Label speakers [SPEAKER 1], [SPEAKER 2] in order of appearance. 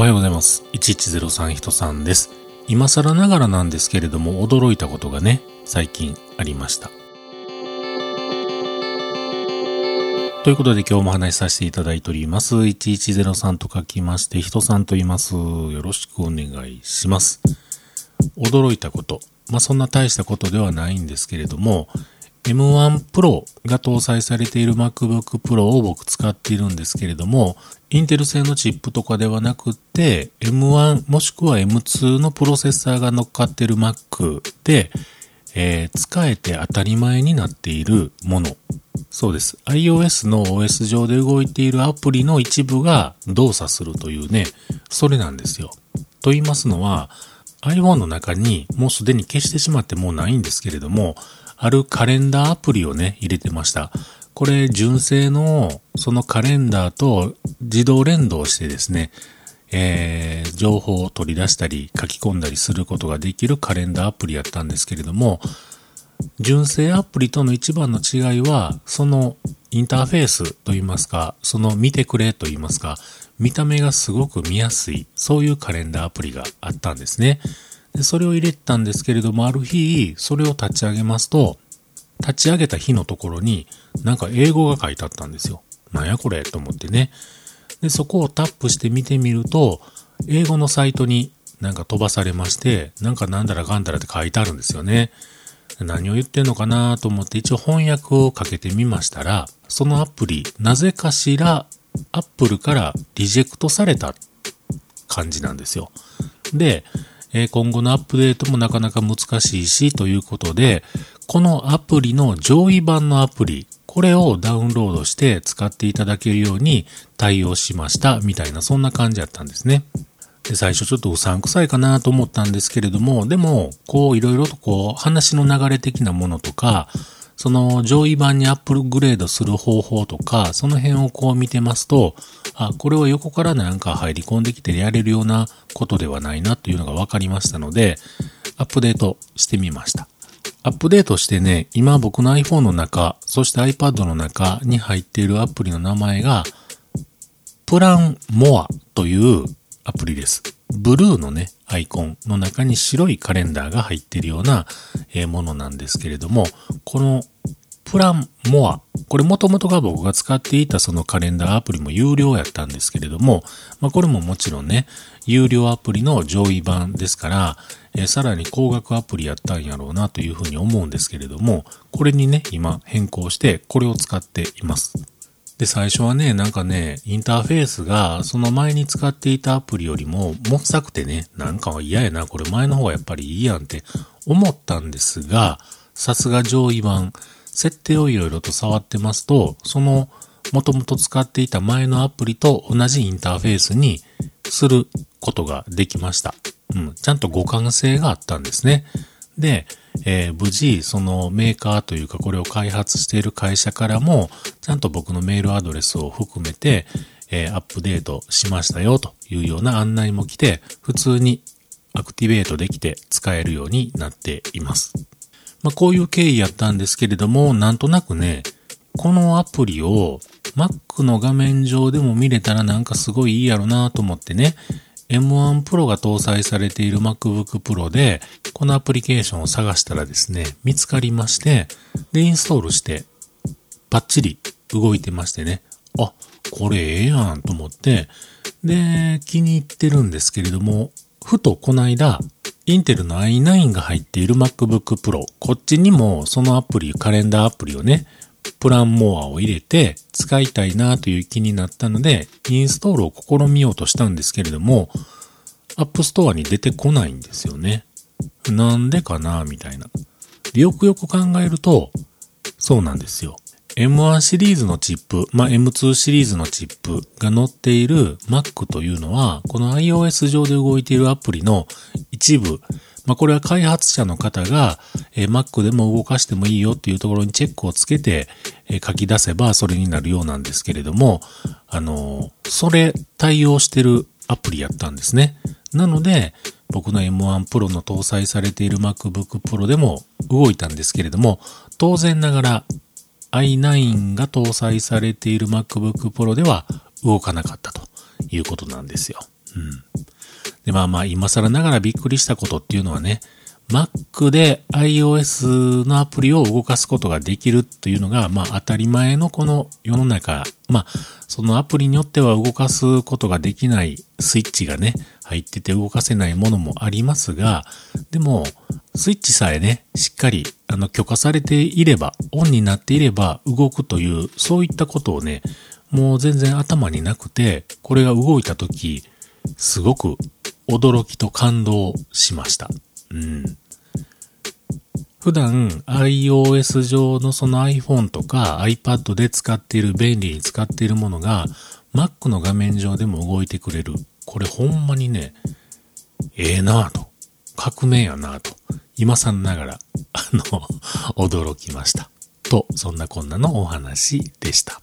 [SPEAKER 1] おはようございます。1103人さんです。今更ながらなんですけれども、驚いたことがね、最近ありました。ということで今日も話しさせていただいております。1103と書きまして、人さんと言います。よろしくお願いします。驚いたこと。まあ、そんな大したことではないんですけれども、M1 Pro が搭載されている MacBook Pro を僕使っているんですけれども、インテル製のチップとかではなくて、M1 もしくは M2 のプロセッサーが乗っかっている Mac で、えー、使えて当たり前になっているもの。そうです。iOS の OS 上で動いているアプリの一部が動作するというね、それなんですよ。と言いますのは、iPhone の中にもうすでに消してしまってもうないんですけれども、あるカレンダーアプリをね、入れてました。これ、純正のそのカレンダーと自動連動してですね、えー、情報を取り出したり書き込んだりすることができるカレンダーアプリやったんですけれども、純正アプリとの一番の違いは、そのインターフェースといいますか、その見てくれといいますか、見た目がすごく見やすい、そういうカレンダーアプリがあったんですね。で、それを入れてたんですけれども、ある日、それを立ち上げますと、立ち上げた日のところに、なんか英語が書いてあったんですよ。なんやこれと思ってね。で、そこをタップして見てみると、英語のサイトになんか飛ばされまして、なんかなんだらかんだらって書いてあるんですよね。何を言ってんのかなと思って一応翻訳をかけてみましたら、そのアプリ、なぜかしら、アップルからリジェクトされた感じなんですよ。で、え今後のアップデートもなかなか難しいし、ということで、このアプリの上位版のアプリ、これをダウンロードして使っていただけるように対応しました、みたいな、そんな感じだったんですね。で、最初ちょっとうさんくさいかなと思ったんですけれども、でも、こういろいろとこう話の流れ的なものとか、その上位版にアップグレードする方法とか、その辺をこう見てますと、あ、これは横からなんか入り込んできてやれるようなことではないなというのが分かりましたので、アップデートしてみました。アップデートしてね、今僕の iPhone の中、そして iPad の中に入っているアプリの名前が、プランモアというアプリです。ブルーのね、アイコンの中に白いカレンダーが入ってるような、えものなんですけれども、このプランモア、これもともとが僕が使っていたそのカレンダーアプリも有料やったんですけれども、まあ、これももちろんね、有料アプリの上位版ですから、えー、さらに高額アプリやったんやろうなというふうに思うんですけれども、これにね、今変更してこれを使っています。で、最初はね、なんかね、インターフェースが、その前に使っていたアプリよりも、もっさくてね、なんか嫌やな、これ前の方がやっぱりいいやんって思ったんですが、さすが上位版、設定をいろいろと触ってますと、その、もともと使っていた前のアプリと同じインターフェースにすることができました。うん、ちゃんと互換性があったんですね。で、えー、無事、そのメーカーというかこれを開発している会社からも、ちゃんと僕のメールアドレスを含めて、えー、アップデートしましたよというような案内も来て、普通にアクティベートできて使えるようになっています。まあ、こういう経緯やったんですけれども、なんとなくね、このアプリを Mac の画面上でも見れたらなんかすごいいいやろなと思ってね、M1 Pro が搭載されている MacBook Pro で、このアプリケーションを探したらですね、見つかりまして、で、インストールして、バッチリ動いてましてね、あ、これええやんと思って、で、気に入ってるんですけれども、ふとこの間、インテルの i9 が入っている MacBook Pro、こっちにもそのアプリ、カレンダーアプリをね、プランモアを入れて使いたいなという気になったので、インストールを試みようとしたんですけれども、 App Store に出てこないんですよね。なんでかなみたいな。よくよく考えると、そうなんですよ。M1 シリーズのチップ、まあ、M2 シリーズのチップが載っている Mac というのは、この iOS 上で動いているアプリの一部、まあ、これは開発者の方が、えー、Mac でも動かしてもいいよっていうところにチェックをつけて、えー、書き出せばそれになるようなんですけれども、あのー、それ対応してるアプリやったんですね。なので、僕の M1 Pro の搭載されている MacBook Pro でも動いたんですけれども、当然ながら i9 が搭載されている MacBook Pro では動かなかったということなんですよ。うん。で、まあまあ、今更ながらびっくりしたことっていうのはね、Mac で iOS のアプリを動かすことができるというのが、まあ当たり前のこの世の中、まあそのアプリによっては動かすことができないスイッチがね、入ってて動かせないものもありますが、でも、スイッチさえね、しっかりあの許可されていれば、オンになっていれば動くという、そういったことをね、もう全然頭になくて、これが動いたとき、すごく驚きと感動しました。うん。普段 iOS 上のその iPhone とか iPad で使っている便利に使っているものが Mac の画面上でも動いてくれる。これほんまにね、ええなぁと。革命やなぁと。今更ながら、あの、驚きました。と、そんなこんなのお話でした。